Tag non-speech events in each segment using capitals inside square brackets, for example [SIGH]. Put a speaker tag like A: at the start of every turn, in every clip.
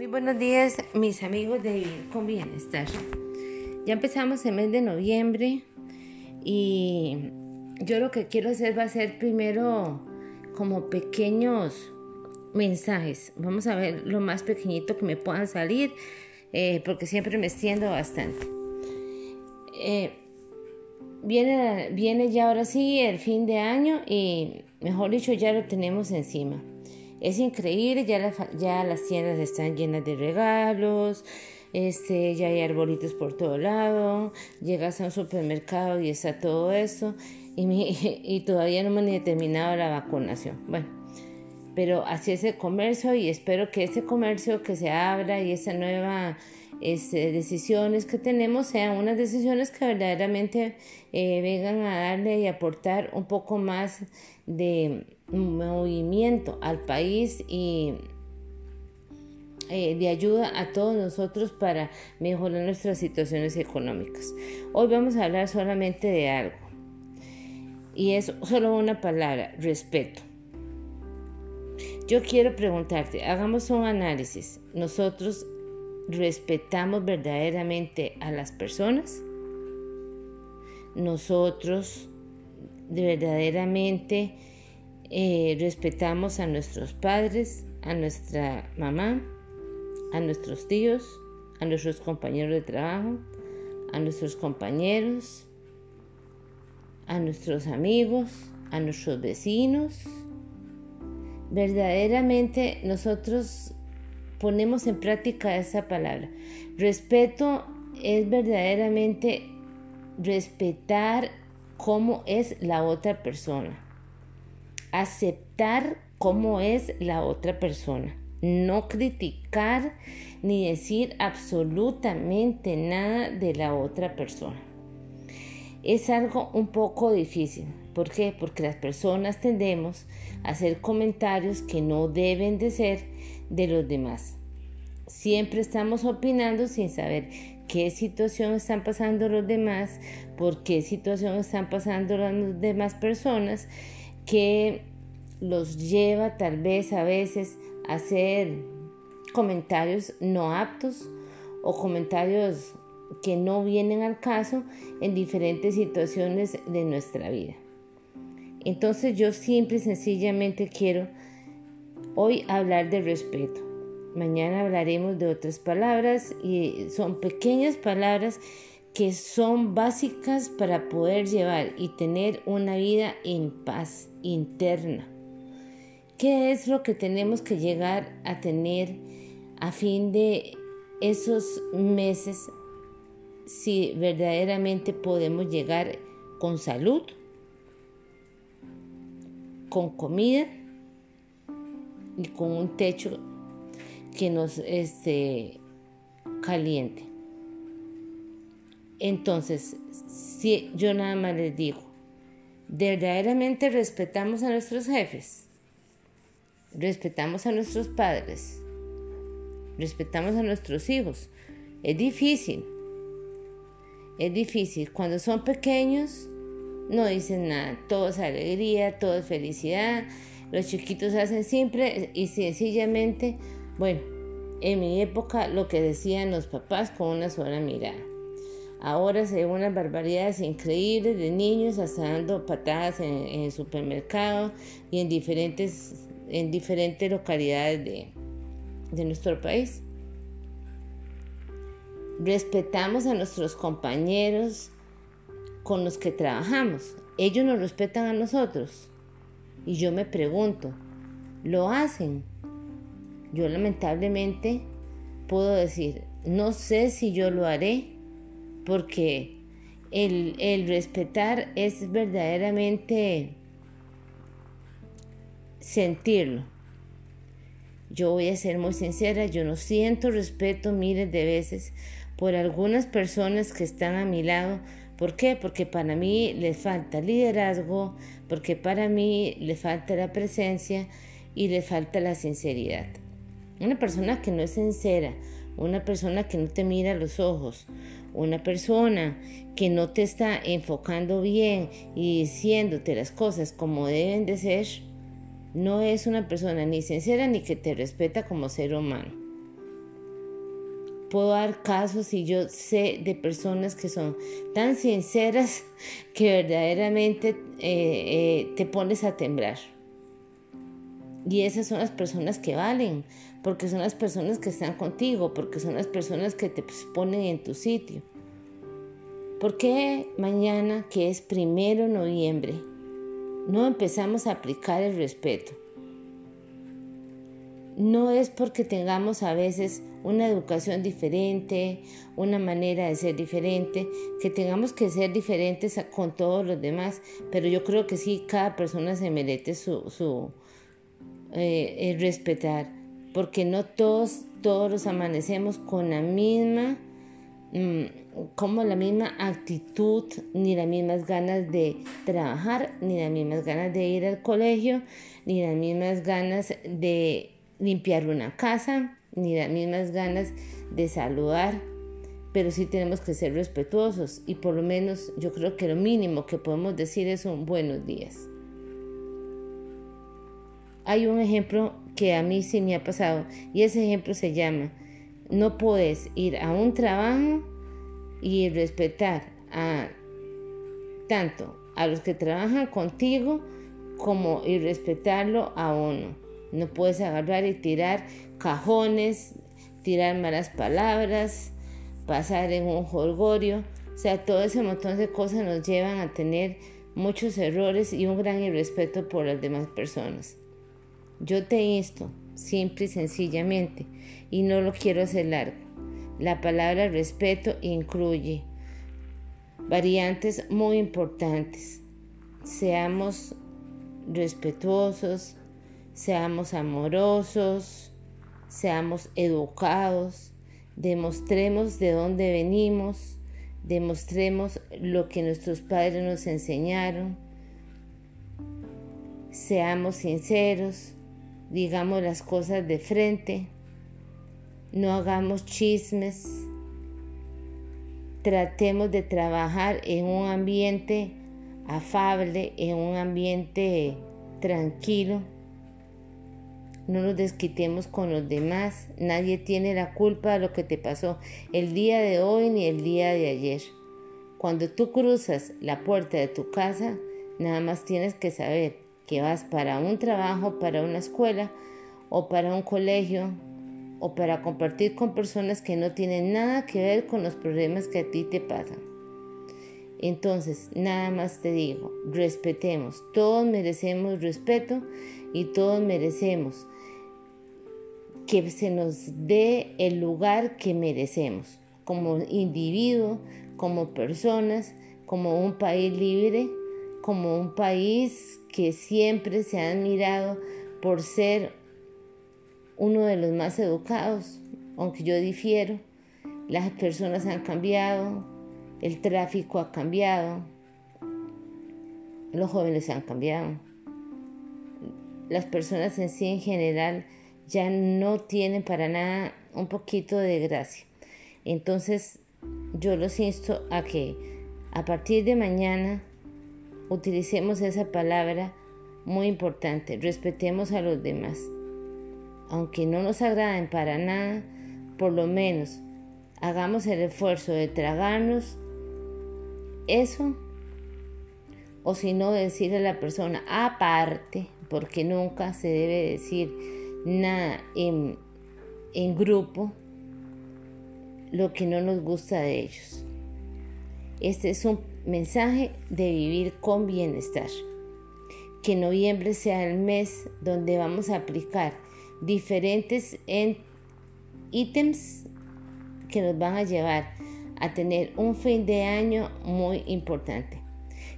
A: Muy buenos días, mis amigos de con Bienestar. Ya empezamos el mes de noviembre y yo lo que quiero hacer va a ser primero como pequeños mensajes. Vamos a ver lo más pequeñito que me puedan salir eh, porque siempre me extiendo bastante. Eh, viene, viene ya ahora sí el fin de año y mejor dicho ya lo tenemos encima. Es increíble, ya, ya las tiendas están llenas de regalos, este, ya hay arbolitos por todo lado, llegas a un supermercado y está todo eso, y, [LAUGHS] y todavía no me han ni terminado la vacunación. Bueno, pero así es el comercio y espero que ese comercio que se abra y esa nueva este, decisiones que tenemos sean unas decisiones que verdaderamente eh, vengan a darle y aportar un poco más de movimiento al país y eh, de ayuda a todos nosotros para mejorar nuestras situaciones económicas. Hoy vamos a hablar solamente de algo y es solo una palabra, respeto. Yo quiero preguntarte, hagamos un análisis. Nosotros respetamos verdaderamente a las personas, nosotros verdaderamente eh, respetamos a nuestros padres, a nuestra mamá, a nuestros tíos, a nuestros compañeros de trabajo, a nuestros compañeros, a nuestros amigos, a nuestros vecinos. Verdaderamente nosotros ponemos en práctica esa palabra. Respeto es verdaderamente respetar cómo es la otra persona. Aceptar cómo es la otra persona. No criticar ni decir absolutamente nada de la otra persona. Es algo un poco difícil. ¿Por qué? Porque las personas tendemos a hacer comentarios que no deben de ser de los demás. Siempre estamos opinando sin saber qué situación están pasando los demás, por qué situación están pasando las demás personas, que los lleva tal vez a veces a hacer comentarios no aptos o comentarios que no vienen al caso en diferentes situaciones de nuestra vida. Entonces yo simple y sencillamente quiero hoy hablar de respeto. Mañana hablaremos de otras palabras y son pequeñas palabras que son básicas para poder llevar y tener una vida en paz interna. ¿Qué es lo que tenemos que llegar a tener a fin de esos meses si verdaderamente podemos llegar con salud, con comida y con un techo que nos este, caliente. Entonces, si yo nada más les digo, verdaderamente respetamos a nuestros jefes, respetamos a nuestros padres, respetamos a nuestros hijos. Es difícil, es difícil. Cuando son pequeños, no dicen nada, todo es alegría, todo es felicidad, los chiquitos hacen simple y sencillamente, bueno, en mi época lo que decían los papás con una sola mirada. Ahora se ven unas barbaridades increíbles de niños hasta dando patadas en, el supermercado y en diferentes, en diferentes localidades de, de nuestro país. Respetamos a nuestros compañeros con los que trabajamos. Ellos nos respetan a nosotros. Y yo me pregunto, ¿lo hacen? Yo lamentablemente puedo decir, no sé si yo lo haré, porque el, el respetar es verdaderamente sentirlo. Yo voy a ser muy sincera, yo no siento respeto miles de veces por algunas personas que están a mi lado ¿Por qué? Porque para mí le falta liderazgo, porque para mí le falta la presencia y le falta la sinceridad. Una persona que no es sincera, una persona que no te mira los ojos, una persona que no te está enfocando bien y diciéndote las cosas como deben de ser, no es una persona ni sincera ni que te respeta como ser humano. Puedo dar casos y yo sé de personas que son tan sinceras [LAUGHS] que verdaderamente eh, eh, te pones a temblar. Y esas son las personas que valen, porque son las personas que están contigo, porque son las personas que te ponen en tu sitio. ¿Por qué mañana, que es primero noviembre, no empezamos a aplicar el respeto? No es porque tengamos a veces una educación diferente, una manera de ser diferente, que tengamos que ser diferentes con todos los demás, pero yo creo que sí, cada persona se merece su, su eh, respetar, porque no todos, todos los amanecemos con la misma Mm, como la misma actitud, ni las mismas ganas de trabajar, ni las mismas ganas de ir al colegio, ni las mismas ganas de limpiar una casa, ni las mismas ganas de saludar, pero sí tenemos que ser respetuosos y por lo menos yo creo que lo mínimo que podemos decir es un buenos días. Hay un ejemplo que a mí sí me ha pasado y ese ejemplo se llama no puedes ir a un trabajo y respetar a tanto a los que trabajan contigo como y respetarlo a uno. No puedes agarrar y tirar cajones, tirar malas palabras, pasar en un jolgorio. O sea, todo ese montón de cosas nos llevan a tener muchos errores y un gran irrespeto por las demás personas. Yo te insto, simple y sencillamente, y no lo quiero hacer largo. La palabra respeto incluye variantes muy importantes. Seamos respetuosos, seamos amorosos, seamos educados, demostremos de dónde venimos, demostremos lo que nuestros padres nos enseñaron, seamos sinceros, digamos las cosas de frente, no hagamos chismes, tratemos de trabajar en un ambiente afable, en un ambiente tranquilo. No nos desquitemos con los demás. Nadie tiene la culpa de lo que te pasó el día de hoy ni el día de ayer. Cuando tú cruzas la puerta de tu casa, nada más tienes que saber que vas para un trabajo, para una escuela o para un colegio o para compartir con personas que no tienen nada que ver con los problemas que a ti te pasan. Entonces, nada más te digo, respetemos, todos merecemos respeto y todos merecemos que se nos dé el lugar que merecemos como individuo, como personas, como un país libre como un país que siempre se ha admirado por ser uno de los más educados, aunque yo difiero. Las personas han cambiado, el tráfico ha cambiado, los jóvenes han cambiado, las personas en sí en general ya no tienen para nada un poquito de gracia. Entonces yo los insto a que a partir de mañana utilicemos esa palabra muy importante, respetemos a los demás. Aunque no nos agraden para nada, por lo menos hagamos el esfuerzo de tragarnos eso o si no decirle a la persona aparte, porque nunca se debe decir nada en, en grupo lo que no nos gusta de ellos. Este es un mensaje de vivir con bienestar. Que noviembre sea el mes donde vamos a aplicar diferentes ítems que nos van a llevar a tener un fin de año muy importante.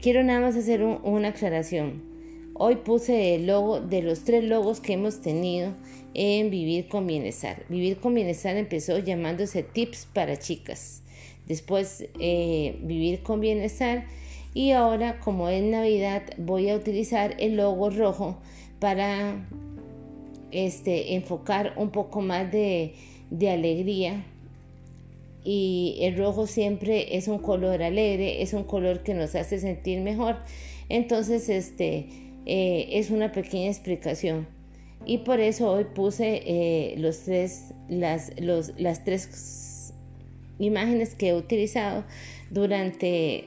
A: Quiero nada más hacer una aclaración. Hoy puse el logo de los tres logos que hemos tenido en Vivir con Bienestar. Vivir con Bienestar empezó llamándose Tips para Chicas después eh, vivir con bienestar y ahora como es Navidad voy a utilizar el logo rojo para este, enfocar un poco más de, alegría y el rojo siempre es un color alegre, es un color que nos hace sentir mejor. Entonces, este eh, es una pequeña explicación. Y por eso hoy puse eh, los tres, las, las tres imágenes que he utilizado durante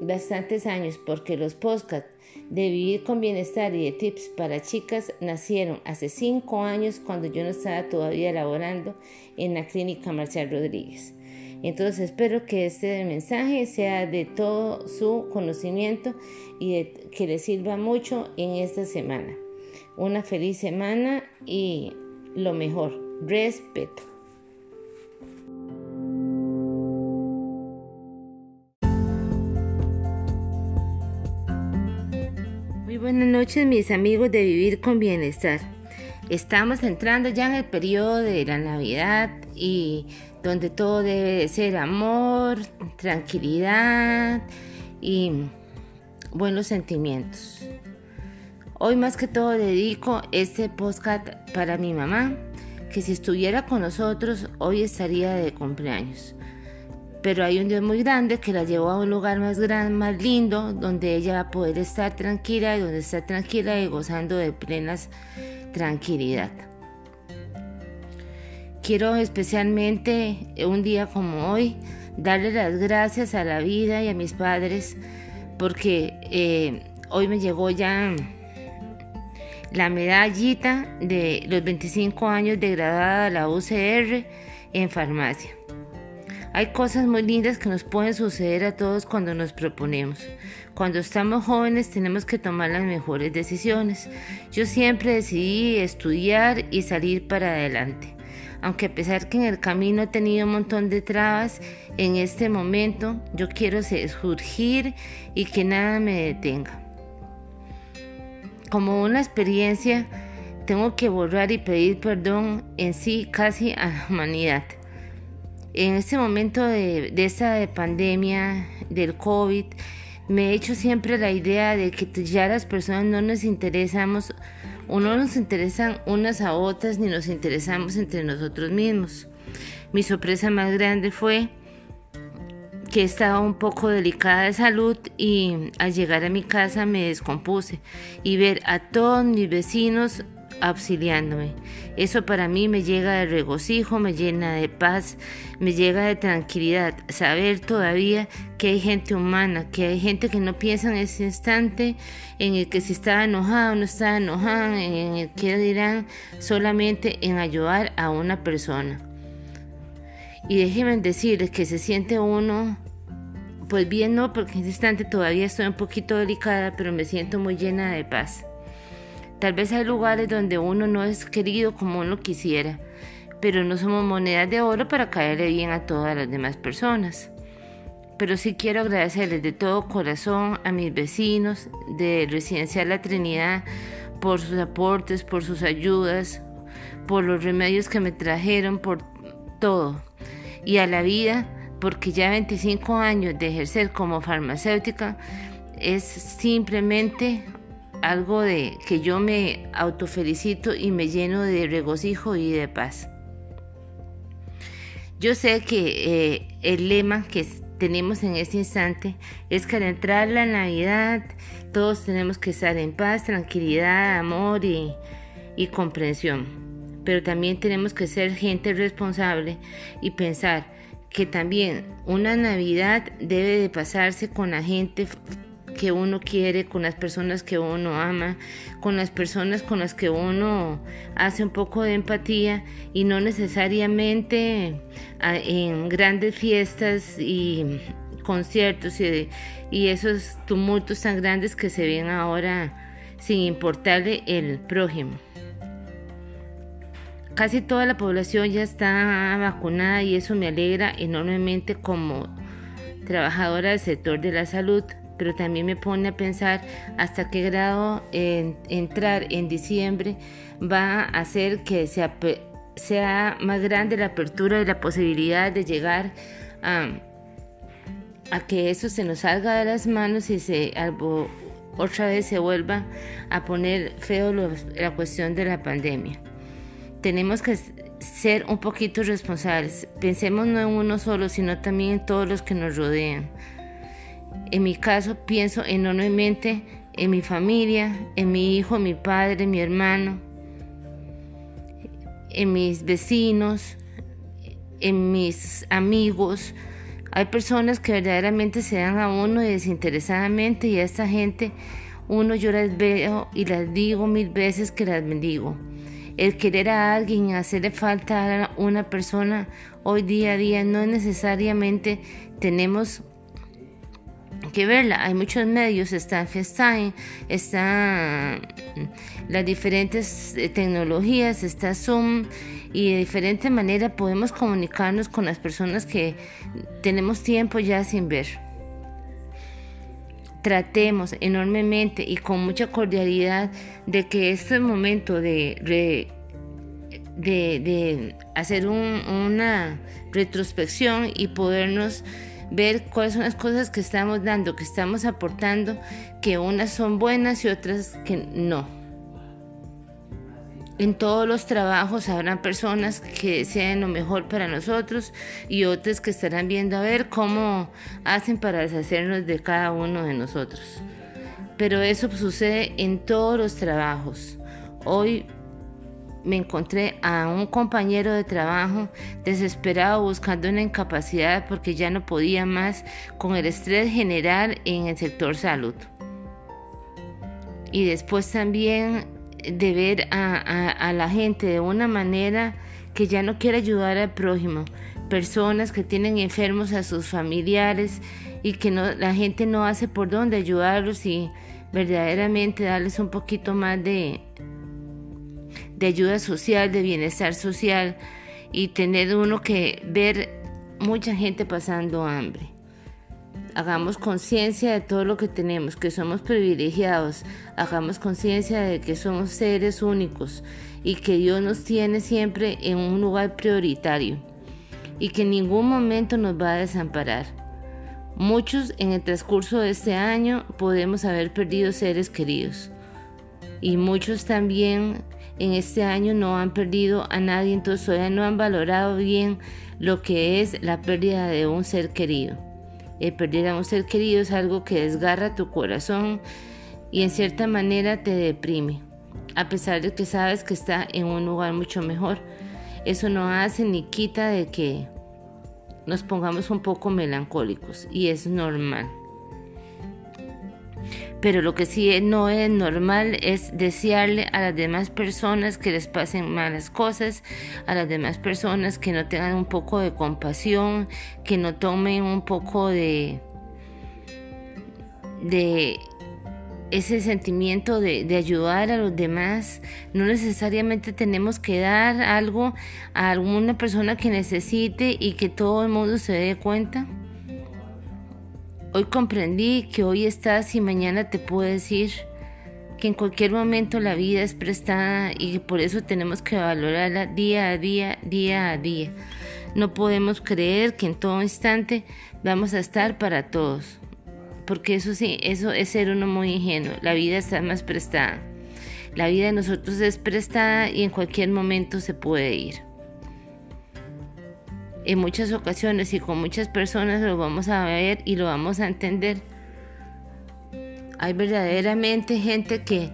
A: bastantes años porque los podcasts de Vivir con Bienestar y de Tips para Chicas nacieron hace cinco años cuando yo no estaba todavía laborando en la clínica Marcial Rodríguez. Entonces espero que este mensaje sea de todo su conocimiento y que le sirva mucho en esta semana. Una feliz semana y lo mejor, respeto. buenas noches mis amigos de Vivir con Bienestar. Estamos entrando ya en el periodo de la Navidad y donde todo debe ser amor, tranquilidad y buenos sentimientos. Hoy más que todo dedico este podcast para mi mamá, que si estuviera con nosotros hoy estaría de cumpleaños pero hay un Dios muy grande que la llevó a un lugar más grande, más lindo, donde ella va a poder estar tranquila y donde está tranquila y gozando de plenas tranquilidad. Quiero especialmente un día como hoy darle las gracias a la vida y a mis padres porque eh, hoy me llegó ya la medallita de los 25 años de graduada de la UCR en farmacia. Hay cosas muy lindas que nos pueden suceder a todos cuando nos proponemos. Cuando estamos jóvenes tenemos que tomar las mejores decisiones. Yo siempre decidí estudiar y salir para adelante. Aunque a pesar que en el camino he tenido un montón de trabas, en este momento yo quiero surgir y que nada me detenga. Como una experiencia, tengo que borrar y pedir perdón en sí casi a la humanidad en este momento de, de esta pandemia del COVID, me he hecho siempre la idea de que ya las personas no nos interesamos o no nos interesan unas a otras ni nos interesamos entre nosotros mismos. Mi sorpresa más grande fue que estaba un poco delicada de salud y al llegar a mi casa me descompuse y ver a todos mis vecinos auxiliándome. Eso para mí me llega de regocijo, me llena de paz, me llega de tranquilidad. Saber todavía que hay gente humana, que hay gente que no piensa en ese instante en el que si estaba enojado o no estaba enojado, en el que dirán solamente en ayudar a una persona. Y déjenme decirles que se siente uno pues bien no, porque en ese instante todavía estoy un poquito delicada, pero me siento muy llena de paz. Tal vez hay lugares donde uno no es querido como uno quisiera, pero no somos monedas de oro para caerle bien a todas las demás personas. Pero sí quiero agradecerles de todo corazón a mis vecinos de Residencial La Trinidad por sus aportes, por sus ayudas, por los remedios que me trajeron, por todo. Y a la vida, porque ya 25 años de ejercer como farmacéutica es simplemente algo de que yo me autofelicito y me lleno de regocijo y de paz. Yo sé que eh, el lema que tenemos en este instante es que al entrar la Navidad todos tenemos que estar en paz, tranquilidad, amor y, y comprensión. Pero también tenemos que ser gente responsable y pensar que también una Navidad debe de pasarse con la gente que uno quiere, con las personas que uno ama, con las personas con las que uno hace un poco de empatía y no necesariamente ah, en grandes fiestas y conciertos y, y esos tumultos tan grandes que se ven ahora sin importarle el prójimo. Casi toda la población ya está vacunada y eso me alegra enormemente como trabajadora del sector de la salud pero también me pone a pensar hasta qué grado entrar en diciembre va a hacer que sea, sea más grande la apertura y la posibilidad de llegar a, a que eso se nos salga de las manos y se algo, otra vez se vuelva a poner feo la cuestión de la pandemia. Tenemos que ser un poquito responsables. Pensemos no en uno solo, sino también en todos los que nos rodean. En mi caso pienso enormemente en mi familia, en mi hijo, mi padre, mi hermano, en mis vecinos, en mis amigos. Hay personas que verdaderamente se dan a uno desinteresadamente y a esta gente uno yo las veo y las digo mil veces que las bendigo. El querer a alguien, hacerle falta a una persona hoy día a día no necesariamente tenemos que verla. Hay muchos medios, está FaceTime, están las diferentes eh, tecnologías, está Zoom y de diferente manera podemos comunicarnos con las personas que tenemos tiempo ya sin ver. Tratemos enormemente y con mucha cordialidad de que este momento de, de, hacer una retrospección y podernos ver cuáles son las cosas que estamos dando, que estamos aportando, que unas son buenas y otras que no. En todos los trabajos habrán personas que desean lo mejor para nosotros y otras que estarán viendo a ver cómo hacen para deshacernos de cada uno de nosotros. Pero eso sucede en todos los trabajos. Hoy me encontré a un compañero de trabajo desesperado buscando una incapacidad porque ya no podía más con el estrés general en el sector salud. Y después también de ver a, la gente de una manera que ya no quiere ayudar al prójimo, personas que tienen enfermos a sus familiares y que la gente no hace por dónde ayudarlos y verdaderamente darles un poquito más de, de ayuda social, de bienestar social y tener uno que ver mucha gente pasando hambre. Hagamos conciencia de todo lo que tenemos, que somos privilegiados. Hagamos conciencia de que somos seres únicos y que Dios nos tiene siempre en un lugar prioritario y que en ningún momento nos va a desamparar. Muchos en el transcurso de este año podemos haber perdido seres queridos y muchos también en este año no han perdido a nadie, entonces todavía no han valorado bien lo que es la pérdida de un ser querido. El perder a un ser querido es algo que desgarra tu corazón y en cierta manera te deprime, a pesar de que sabes que está en un lugar mucho mejor. Eso no hace ni quita de que nos pongamos un poco melancólicos y es normal. Pero lo que sí no es normal es desearle a las demás personas que les pasen malas cosas, a las demás personas que no tengan un poco de compasión, que no tomen un poco de, de ese sentimiento de, de, ayudar a los demás. No necesariamente tenemos que dar algo a alguna persona que necesite y que todo el mundo se dé cuenta. Hoy comprendí que hoy estás y mañana te puedes ir, que en cualquier momento la vida es prestada y que por eso tenemos que valorarla día a día, día a día. No podemos creer que en todo instante vamos a estar para todos, porque eso sí, eso es ser uno muy ingenuo. La vida está más prestada. La vida de nosotros es prestada y en cualquier momento se puede ir en muchas ocasiones y con muchas personas lo vamos a ver y lo vamos a entender. Hay verdaderamente gente que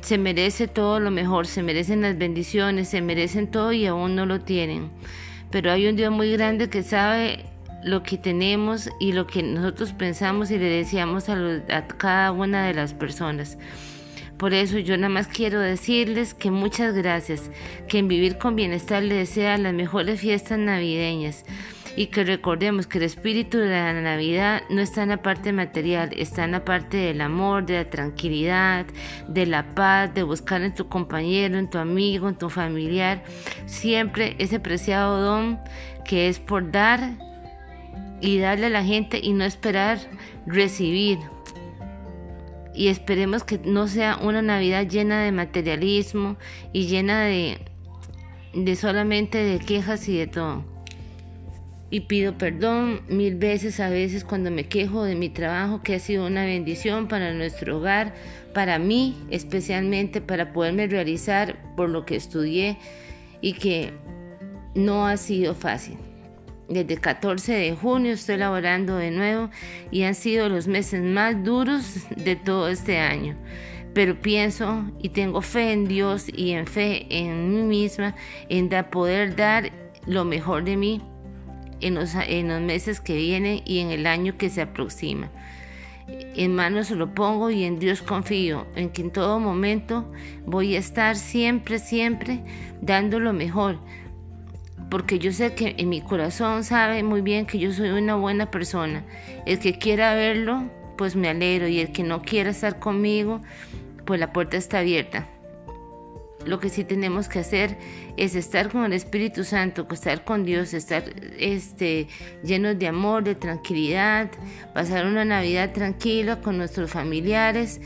A: se merece todo lo mejor, se merecen las bendiciones, se merecen todo y aún no lo tienen. Pero hay un Dios muy grande que sabe lo que tenemos y lo que nosotros pensamos y le deseamos a, a cada una de las personas. Por eso yo nada más quiero decirles que muchas gracias, que en Vivir con Bienestar les desea las mejores fiestas navideñas y que recordemos que el espíritu de la Navidad no está en la parte material, está en la parte del amor, de la tranquilidad, de la paz, de buscar en tu compañero, en tu amigo, en tu familiar, siempre ese preciado don que es por dar y darle a la gente y no esperar recibir y esperemos que no sea una Navidad llena de materialismo y llena de, de solamente de quejas y de todo. Y pido perdón mil veces a veces cuando me quejo de mi trabajo que ha sido una bendición para nuestro hogar, para mí especialmente, para poderme realizar por lo que estudié y que no ha sido fácil. Desde 14 de junio estoy laborando de nuevo y han sido los meses más duros de todo este año. Pero pienso y tengo fe en Dios y en fe en mí misma, en poder dar lo mejor de mí en los, en los meses que vienen y en el año que se aproxima. En manos lo pongo y en Dios confío, en que en todo momento voy a estar siempre, siempre dando lo mejor, porque yo sé que en mi corazón sabe muy bien que yo soy una buena persona. El que quiera verlo, pues me alegro, y el que no quiera estar conmigo, pues la puerta está abierta. Lo que sí tenemos que hacer es estar con el Espíritu Santo, estar con Dios, estar este, llenos de amor, de tranquilidad, pasar una Navidad tranquila con nuestros familiares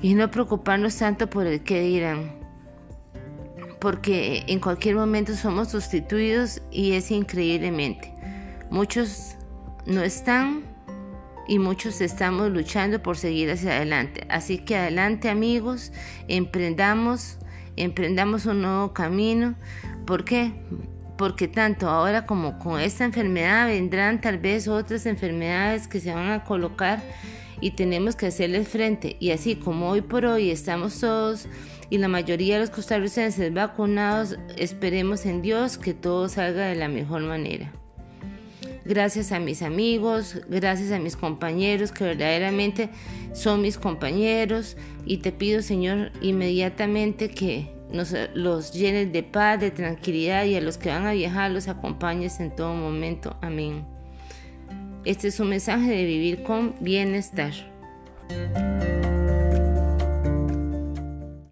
A: y no preocuparnos tanto por el que dirán. Porque en cualquier momento somos sustituidos y es increíblemente. Muchos no están y muchos estamos luchando por seguir hacia adelante. Así que adelante amigos, emprendamos emprendamos un nuevo camino. ¿Por qué? Porque tanto ahora como con esta enfermedad vendrán tal vez otras enfermedades que se van a colocar y tenemos que hacerles frente. Y así como hoy por hoy estamos todos y la mayoría de los costarricenses vacunados, esperemos en Dios que todo salga de la mejor manera. Gracias a mis amigos, gracias a mis compañeros que verdaderamente son mis compañeros y te pido Señor inmediatamente que nos los llenes de paz, de tranquilidad y a los que van a viajar los acompañes en todo momento. Amén. Este es un mensaje de vivir con bienestar.